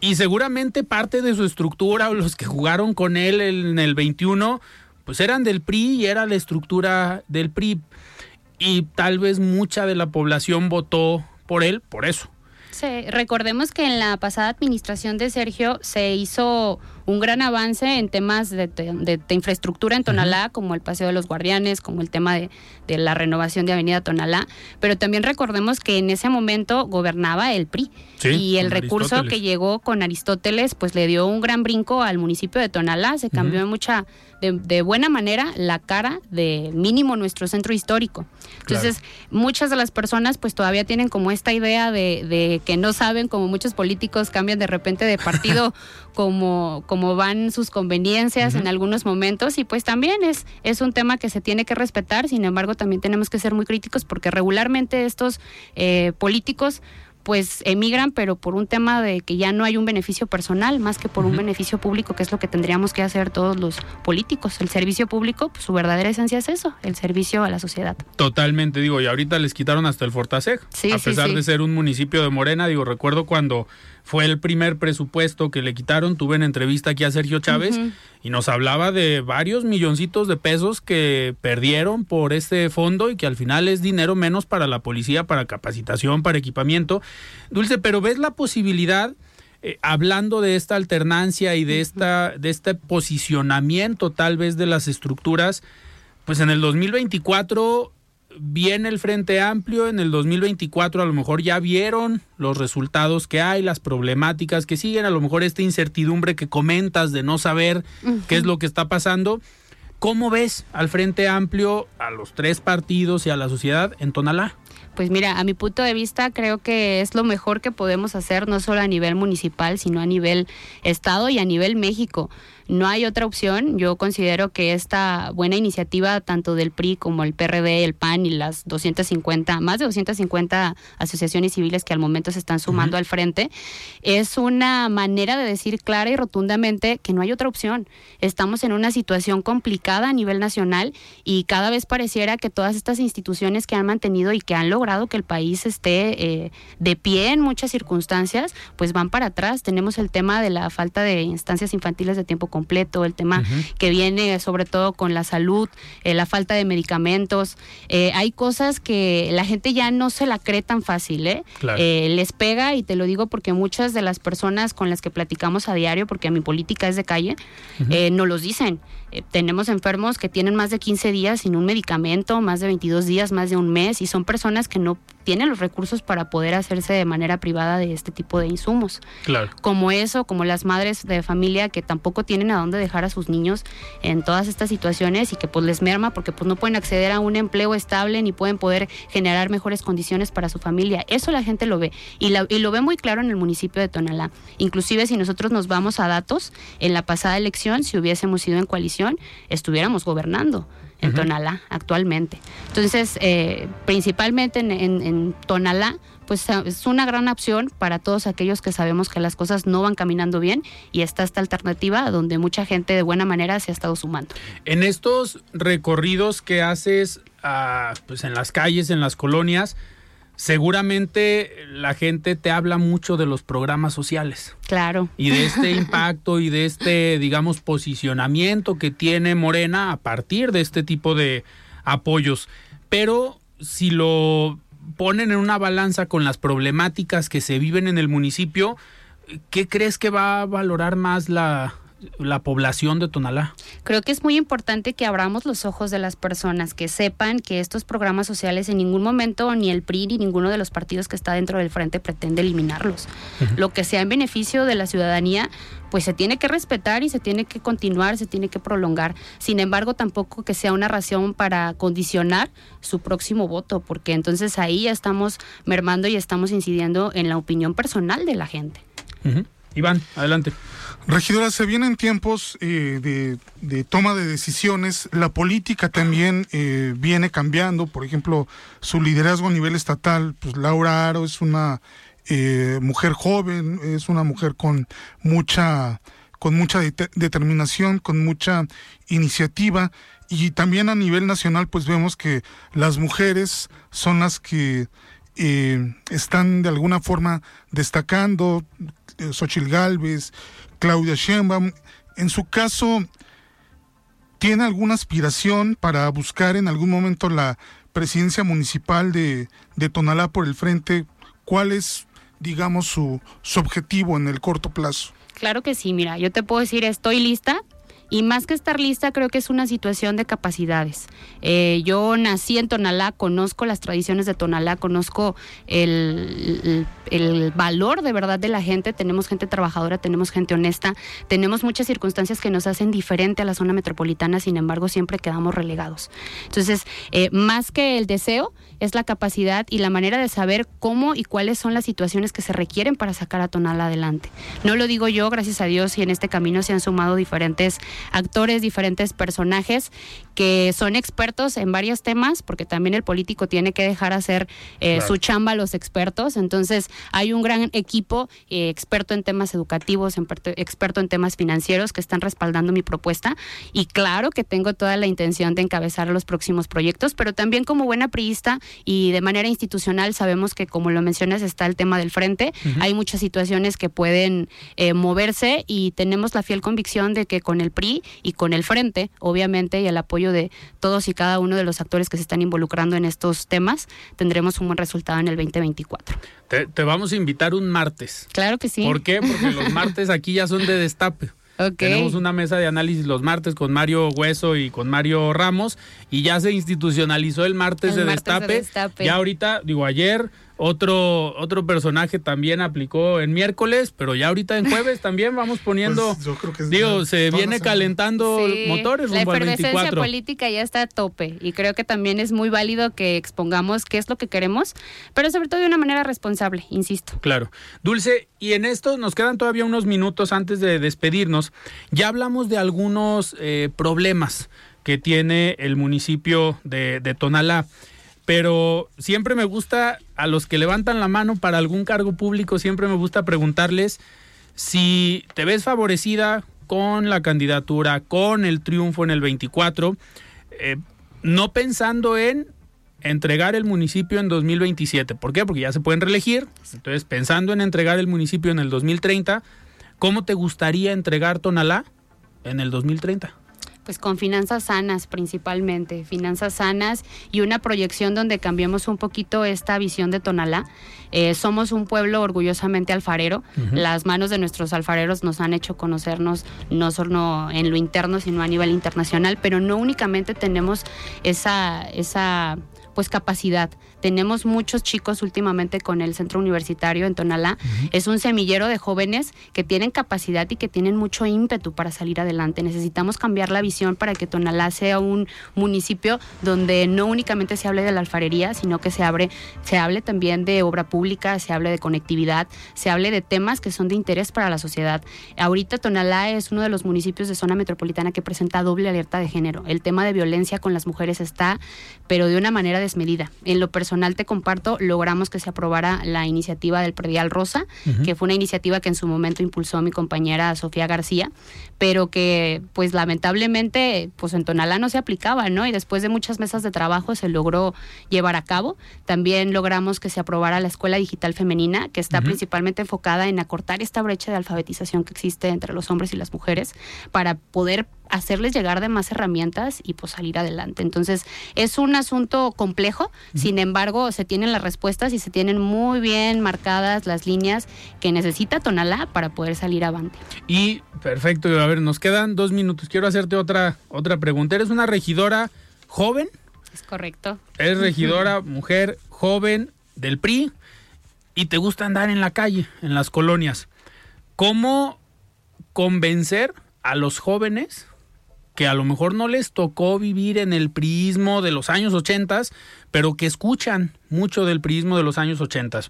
Y seguramente parte de su estructura o los que jugaron con él en el 21 pues eran del PRI y era la estructura del PRI. Y tal vez mucha de la población votó por él por eso.
Sí, recordemos que en la pasada administración de Sergio se hizo un gran avance en temas de, infraestructura en Tonalá, como el Paseo de los Guardianes, como el tema de, la renovación de Avenida Tonalá, pero también recordemos que en ese momento gobernaba el PRI y el recurso que llegó con Aristóteles pues le dio un gran brinco al municipio de Tonalá, se cambió mucha de, buena manera la cara de mínimo nuestro centro histórico. Entonces, muchas de las personas pues todavía tienen como esta idea de, de que no saben, como muchos políticos cambian de repente de partido como, como van sus conveniencias en algunos momentos y pues también es, es un tema que se tiene que respetar, sin embargo también tenemos que ser muy críticos porque regularmente estos eh, políticos pues emigran, pero por un tema de que ya no hay un beneficio personal, más que por un beneficio público, que es lo que tendríamos que hacer todos los políticos. El servicio público, pues, su verdadera esencia es eso, el servicio a la sociedad.
Totalmente, digo, y ahorita les quitaron hasta el Fortaseg, a pesar de ser un municipio de Morena, digo, recuerdo cuando fue el primer presupuesto que le quitaron. Tuve en entrevista aquí a Sergio Chávez y nos hablaba de varios milloncitos de pesos que perdieron por este fondo y que al final es dinero menos para la policía, para capacitación, para equipamiento. Dulce, pero ¿ves la posibilidad? Eh, hablando de esta alternancia y de esta de este posicionamiento tal vez de las estructuras, pues en el 2024 viene el Frente Amplio en el 2024, a lo mejor ya vieron los resultados que hay, las problemáticas que siguen, a lo mejor esta incertidumbre que comentas de no saber qué es lo que está pasando. ¿Cómo ves al Frente Amplio, a los tres partidos y a la sociedad en Tonalá?
Pues mira, a mi punto de vista creo que es lo mejor que podemos hacer, no solo a nivel municipal, sino a nivel Estado y a nivel México no hay otra opción. Yo considero que esta buena iniciativa, tanto del PRI como el PRD, el PAN y las 250, más de 250 asociaciones civiles que al momento se están sumando al frente, es una manera de decir clara y rotundamente que no hay otra opción. Estamos en una situación complicada a nivel nacional y cada vez pareciera que todas estas instituciones que han mantenido y que han logrado que el país esté eh, de pie en muchas circunstancias, pues van para atrás. Tenemos el tema de la falta de instancias infantiles de tiempo completo, el tema que viene sobre todo con la salud, eh, la falta de medicamentos. Eh, hay cosas que la gente ya no se la cree tan fácil, ¿eh? ¿eh? les pega y te lo digo porque muchas de las personas con las que platicamos a diario, porque mi política es de calle, no los dicen. tenemos enfermos que tienen más de 15 días sin un medicamento, más de 22 días, más de un mes, y son personas que no tienen los recursos para poder hacerse de manera privada de este tipo de insumos.
Claro.
Como eso, como las madres de familia que tampoco tienen a dónde dejar a sus niños en todas estas situaciones y que pues les merma porque pues no pueden acceder a un empleo estable ni pueden poder generar mejores condiciones para su familia. Eso la gente lo ve y, y lo ve muy claro en el municipio de Tonalá. Inclusive si nosotros nos vamos a datos, en la pasada elección, si hubiésemos ido en coalición, estuviéramos gobernando en Tonalá actualmente. Entonces, eh, principalmente en, Tonalá, pues eh, es una gran opción para todos aquellos que sabemos que las cosas no van caminando bien y está esta alternativa donde mucha gente de buena manera se ha estado sumando.
En estos recorridos que haces ah, pues en las calles, en las colonias, seguramente la gente te habla mucho de los programas sociales.
Claro.
Y de este impacto y de este, digamos, posicionamiento que tiene Morena a partir de este tipo de apoyos. Pero si lo ponen en una balanza con las problemáticas que se viven en el municipio, ¿qué crees que va a valorar más la, la población de Tonalá.
Creo que es muy importante que abramos los ojos de las personas, que sepan que estos programas sociales en ningún momento ni el PRI ni ninguno de los partidos que está dentro del frente pretende eliminarlos. Lo que sea en beneficio de la ciudadanía, pues se tiene que respetar y se tiene que continuar, se tiene que prolongar. Sin embargo, tampoco que sea una razón para condicionar su próximo voto, porque entonces ahí ya estamos mermando y estamos incidiendo en la opinión personal de la gente.
Iván, adelante.
Regidora, se vienen tiempos eh, de, toma de decisiones. La política también eh, viene cambiando. Por ejemplo, su liderazgo a nivel estatal, pues Laura Aro es una eh, mujer joven, es una mujer con mucha, con mucha determinación, con mucha iniciativa. Y también a nivel nacional, pues vemos que las mujeres son las que están de alguna forma destacando. Xochil Gálvez, Claudia Sheinbaum, en su caso, ¿tiene alguna aspiración para buscar en algún momento la presidencia municipal de, de Tonalá por el frente? ¿Cuál es, digamos, su, su objetivo en el corto plazo?
Claro que sí, mira, yo te puedo decir, estoy lista, y más que estar lista, creo que es una situación de capacidades. Eh, yo nací en Tonalá, conozco las tradiciones de Tonalá, conozco el, el, valor de verdad de la gente. Tenemos gente trabajadora, tenemos gente honesta, tenemos muchas circunstancias que nos hacen diferente a la zona metropolitana, sin embargo, siempre quedamos relegados. Entonces, eh, más que el deseo, es la capacidad y la manera de saber cómo y cuáles son las situaciones que se requieren para sacar a Tonalá adelante. No lo digo yo, gracias a Dios, y en este camino se han sumado diferentes actores, diferentes personajes que son expertos en varios temas, porque también el político tiene que dejar hacer eh, su chamba a los expertos. Entonces, hay un gran equipo eh, experto en temas educativos, experto en temas financieros que están respaldando mi propuesta. Y claro que tengo toda la intención de encabezar los próximos proyectos, pero también como buena priista y de manera institucional sabemos que, como lo mencionas, está el tema del frente. Hay muchas situaciones que pueden eh, moverse y tenemos la fiel convicción de que con el PRI y con el frente, obviamente, y el apoyo de todos y cada uno de los actores que se están involucrando en estos temas, tendremos un buen resultado en el 2024.
Te, vamos a invitar un martes.
Claro que sí.
¿Por qué? Porque los martes aquí ya son de destape. Tenemos una mesa de análisis los martes con Mario Hueso y con Mario Ramos y ya se institucionalizó el martes, de, destape. de destape. Ya ahorita, digo, ayer otro, otro personaje también aplicó en miércoles, pero ya ahorita en jueves también vamos poniendo. Pues yo creo que digo, se viene calentando motores.
La efervescencia política ya está a tope y creo que también es muy válido que expongamos qué es lo que queremos, pero sobre todo de una manera responsable, insisto.
Claro. Dulce, y en esto nos quedan todavía unos minutos antes de despedirnos. Ya hablamos de algunos eh, problemas que tiene el municipio de, de Tonalá pero siempre me gusta a los que levantan la mano para algún cargo público, siempre me gusta preguntarles si te ves favorecida con la candidatura, con el triunfo en el 24, eh, no pensando en entregar el municipio en 2027. ¿Por qué? Porque ya se pueden reelegir. Entonces, pensando en entregar el municipio en el 2030, ¿cómo te gustaría entregar Tonalá en el 2030?
Pues con finanzas sanas principalmente, finanzas sanas y una proyección donde cambiemos un poquito esta visión de Tonalá. Eh, somos un pueblo orgullosamente alfarero. Las manos de nuestros alfareros nos han hecho conocernos no solo en lo interno, sino a nivel internacional, pero no únicamente tenemos esa, esa pues capacidad. Tenemos muchos chicos últimamente con el centro universitario en Tonalá. Es un semillero de jóvenes que tienen capacidad y que tienen mucho ímpetu para salir adelante. Necesitamos cambiar la visión para que Tonalá sea un municipio donde no únicamente se hable de la alfarería, sino que se, abre, se hable también de obra pública, se hable de conectividad, se hable de temas que son de interés para la sociedad. Ahorita Tonalá es uno de los municipios de zona metropolitana que presenta doble alerta de género. El tema de violencia con las mujeres está, pero de una manera desmedida. En lo personal te comparto, logramos que se aprobara la iniciativa del Predial Rosa, que fue una iniciativa que en su momento impulsó mi compañera Sofía García, pero que pues lamentablemente pues en Tonalá no se aplicaba, ¿no? Y después de muchas mesas de trabajo se logró llevar a cabo. También logramos que se aprobara la Escuela Digital Femenina, que está principalmente enfocada en acortar esta brecha de alfabetización que existe entre los hombres y las mujeres para poder hacerles llegar de más herramientas y pues salir adelante. Entonces, es un asunto complejo, sin embargo, se tienen las respuestas y se tienen muy bien marcadas las líneas que necesita Tonalá para poder salir avante.
Y perfecto, a ver, nos quedan dos minutos. Quiero hacerte otra, otra pregunta. ¿Eres una regidora joven?
Es correcto.
Eres regidora, mujer, joven del PRI y te gusta andar en la calle, en las colonias. ¿Cómo convencer a los jóvenes que a lo mejor no les tocó vivir en el prismo de los años 80, pero que escuchan mucho del prismo de los años 80.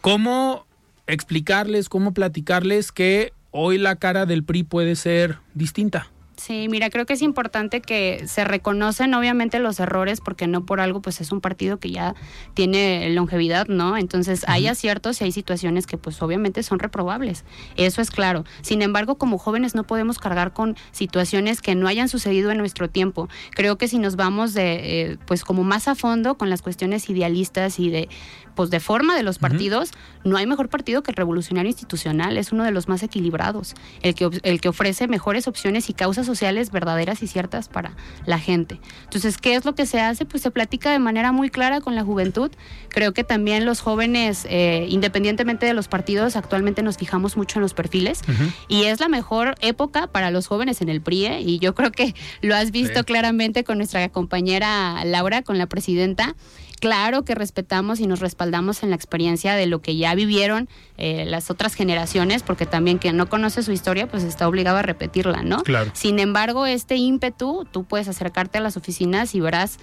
¿Cómo explicarles, cómo platicarles que hoy la cara del PRI puede ser distinta.
Sí, mira, creo que es importante que se reconocen obviamente los errores porque no por algo pues es un partido que ya tiene longevidad, ¿no? Entonces hay aciertos y hay situaciones que pues obviamente son reprobables. Eso es claro. Sin embargo, como jóvenes no podemos cargar con situaciones que no hayan sucedido en nuestro tiempo. Creo que si nos vamos de eh, pues como más a fondo con las cuestiones idealistas y de pues de forma de los partidos, no hay mejor partido que el revolucionario institucional, es uno de los más equilibrados, el que, el que ofrece mejores opciones y causas sociales verdaderas y ciertas para la gente. Entonces, ¿qué es lo que se hace? Pues se platica de manera muy clara con la juventud. Creo que también los jóvenes, eh, independientemente de los partidos, actualmente nos fijamos mucho en los perfiles y es la mejor época para los jóvenes en el PRI ¿eh? y yo creo que lo has visto claramente con nuestra compañera Laura, con la presidenta claro que respetamos y nos respaldamos en la experiencia de lo que ya vivieron eh, las otras generaciones, porque también quien no conoce su historia, pues está obligado a repetirla, ¿no?
Claro.
Sin embargo, este ímpetu, tú puedes acercarte a las oficinas y verás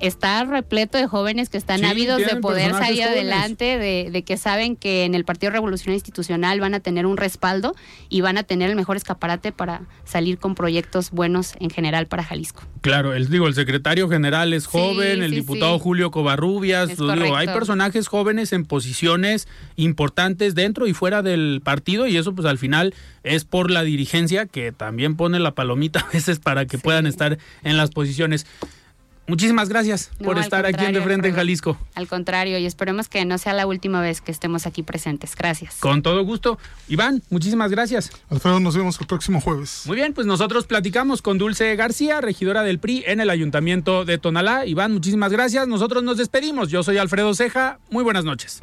está repleto de jóvenes que están
Sí,
ávidos de poder salir
jóvenes.
adelante, de, de que saben que en el Partido Revolucionario Institucional van a tener un respaldo y van a tener el mejor escaparate para salir con proyectos buenos en general para Jalisco.
Claro, el, digo, el secretario general es joven, el
sí,
diputado. Julio Covarrubias, digo, hay personajes jóvenes en posiciones importantes dentro y fuera del partido y eso pues al final es por la dirigencia que también pone la palomita a veces para que puedan estar en las posiciones. Muchísimas gracias
No,
por estar aquí en De Frente en. Jalisco.
Al contrario, y esperemos que no sea la última vez que estemos aquí presentes. Gracias.
Con todo gusto. Iván, muchísimas gracias.
Alfredo, nos vemos el próximo jueves.
Muy bien, pues nosotros platicamos con Dulce García, regidora del PRI en el Ayuntamiento de Tonalá. Iván, muchísimas gracias. Nosotros nos despedimos. Yo soy Alfredo Ceja. Muy buenas noches.